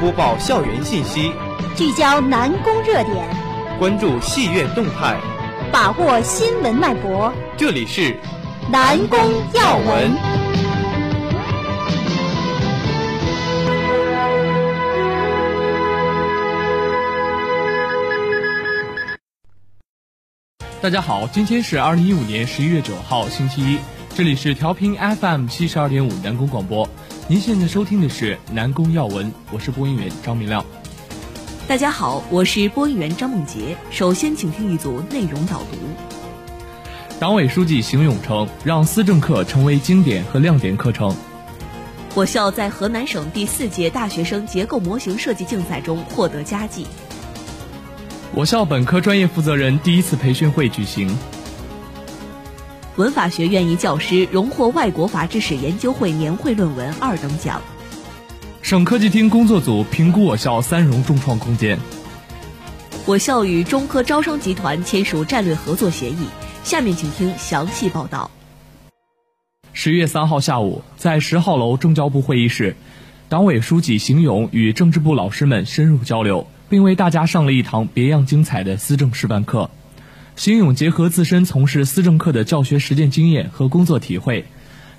播报校园信息，聚焦南宫热点，关注戏院动态，把握新闻脉搏。这里是南宫要闻。大家好，今天是二零一五年十一月九号，星期一，这里是调频 FM 七十二点五南宫广播。您现在收听的是南宫要闻，我是播音员张明亮。大家好，我是播音员张梦洁。首先，请听一组内容导读。党委书记邢勇称，让思政课成为经典和亮点课程。我校在河南省第四届大学生结构模型设计竞赛中获得佳绩。我校本科专业负责人第一次培训会举行。文法学院一教师荣获外国法制史研究会年会论文二等奖。省科技厅工作组评估我校三融众创空间。我校与中科招商集团签署战略合作协议。下面请听详细报道。十月三号下午，在十号楼政教部会议室，党委书记邢勇与政治部老师们深入交流，并为大家上了一堂别样精彩的思政示范课。邢勇结合自身从事思政课的教学实践经验和工作体会，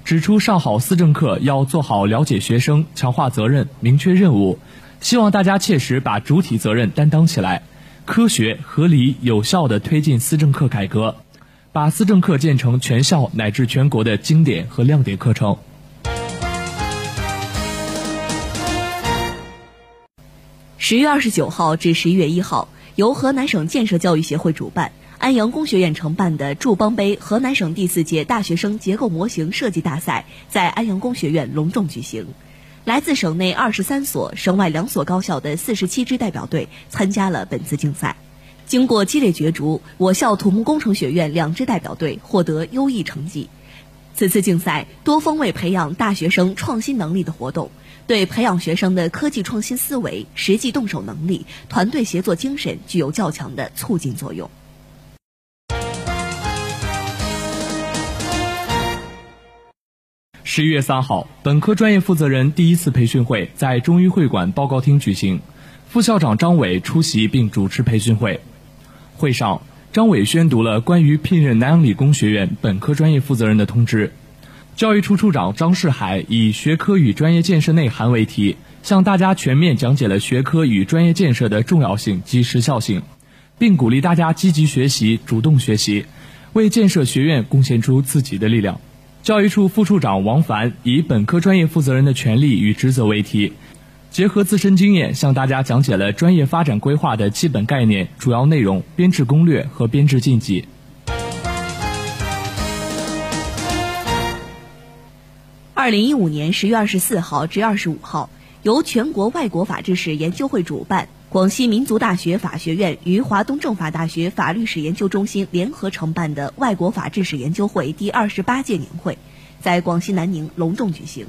指出上好思政课要做好了解学生、强化责任、明确任务，希望大家切实把主体责任担当起来，科学、合理、有效地推进思政课改革，把思政课建成全校乃至全国的经典和亮点课程。十月二十九号至十一月一号，由河南省建设教育协会主办。安阳工学院承办的“筑邦杯”河南省第四届大学生结构模型设计大赛在安阳工学院隆重举行。来自省内二十三所、省外两所高校的四十七支代表队参加了本次竞赛。经过激烈角逐，我校土木工程学院两支代表队获得优异成绩。此次竞赛多方位培养大学生创新能力的活动，对培养学生的科技创新思维、实际动手能力、团队协作精神具有较强的促进作用。十一月三号，本科专业负责人第一次培训会在中医会馆报告厅举行，副校长张伟出席并主持培训会。会上，张伟宣读了关于聘任南阳理工学院本科专业负责人的通知。教育处处长张世海以“学科与专业建设内涵”为题，向大家全面讲解了学科与专业建设的重要性及时效性，并鼓励大家积极学习、主动学习，为建设学院贡献出自己的力量。教育处副处长王凡以本科专业负责人的权利与职责为题，结合自身经验，向大家讲解了专业发展规划的基本概念、主要内容、编制攻略和编制禁忌。二零一五年十月二十四号至二十五号，由全国外国法制史研究会主办。广西民族大学法学院与华东政法大学法律史研究中心联合承办的外国法制史研究会第二十八届年会，在广西南宁隆重举行。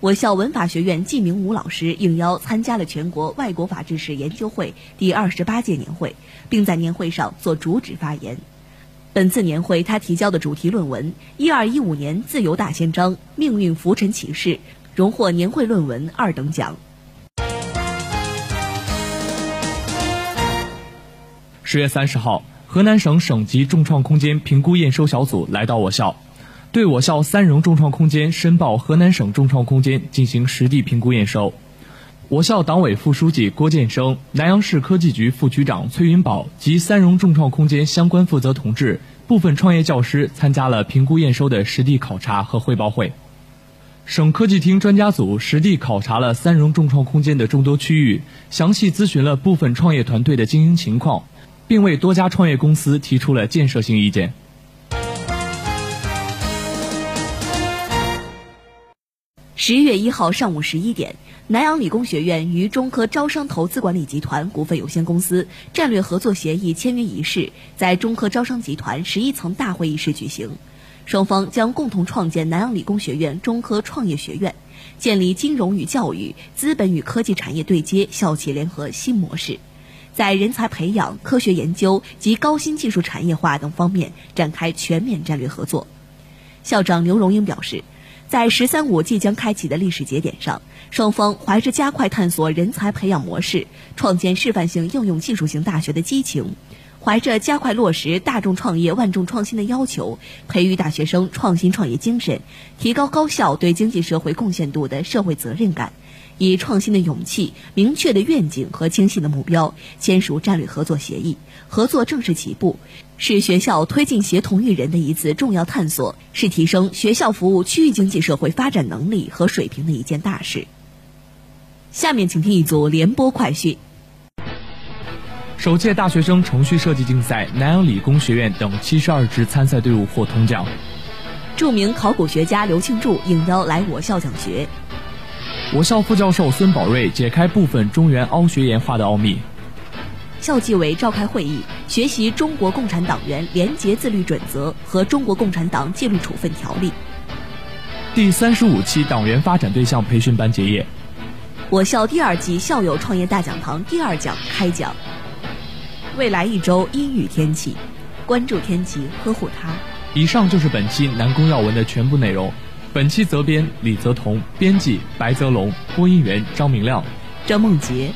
我校文法学院季明武老师应邀参加了全国外国法制史研究会第二十八届年会，并在年会上做主旨发言。本次年会，他提交的主题论文《一二一五年自由大宪章：命运浮沉启示》荣获年会论文二等奖。十月三十号，河南省省级重创空间评估验收小组来到我校，对我校三融重创空间申报河南省重创空间进行实地评估验收。我校党委副书记郭建生、南阳市科技局副局长崔云宝及三融重创空间相关负责同志、部分创业教师参加了评估验收的实地考察和汇报会。省科技厅专家组实地考察了三融重创空间的众多区域，详细咨询了部分创业团队的经营情况。并为多家创业公司提出了建设性意见。十一月一号上午十一点，南阳理工学院与中科招商投资管理集团股份有限公司战略合作协议签约仪式在中科招商集团十一层大会议室举行，双方将共同创建南阳理工学院中科创业学院，建立金融与教育、资本与科技产业对接、校企联合新模式。在人才培养、科学研究及高新技术产业化等方面展开全面战略合作。校长刘荣英表示，在“十三五”即将开启的历史节点上，双方怀着加快探索人才培养模式、创建示范性应用技术型大学的激情，怀着加快落实大众创业万众创新的要求，培育大学生创新创业精神，提高高校对经济社会贡献度的社会责任感，以创新的勇气、明确的愿景和清晰的目标，签署战略合作协议，合作正式起步。是学校推进协同育人的一次重要探索，是提升学校服务区域经济社会发展能力和水平的一件大事。下面请听一组联播快讯。首届大学生程序设计竞赛，南阳理工学院等七十二支参赛队伍获铜奖。著名考古学家刘庆柱应邀来我校讲学。我校副教授孙宝瑞解开部分中原凹学研化的奥秘。校纪委召开会议，学习《中国共产党员廉洁自律准则》和《中国共产党纪律处分条例》。第三十五期党员发展对象培训班结业。我校第二季校友创业大讲堂第二讲开讲。未来一周阴雨天气，关注天气，呵护它。以上就是本期南宫要闻的全部内容。本期责编李泽彤，编辑白泽龙，播音员张明亮、张梦洁。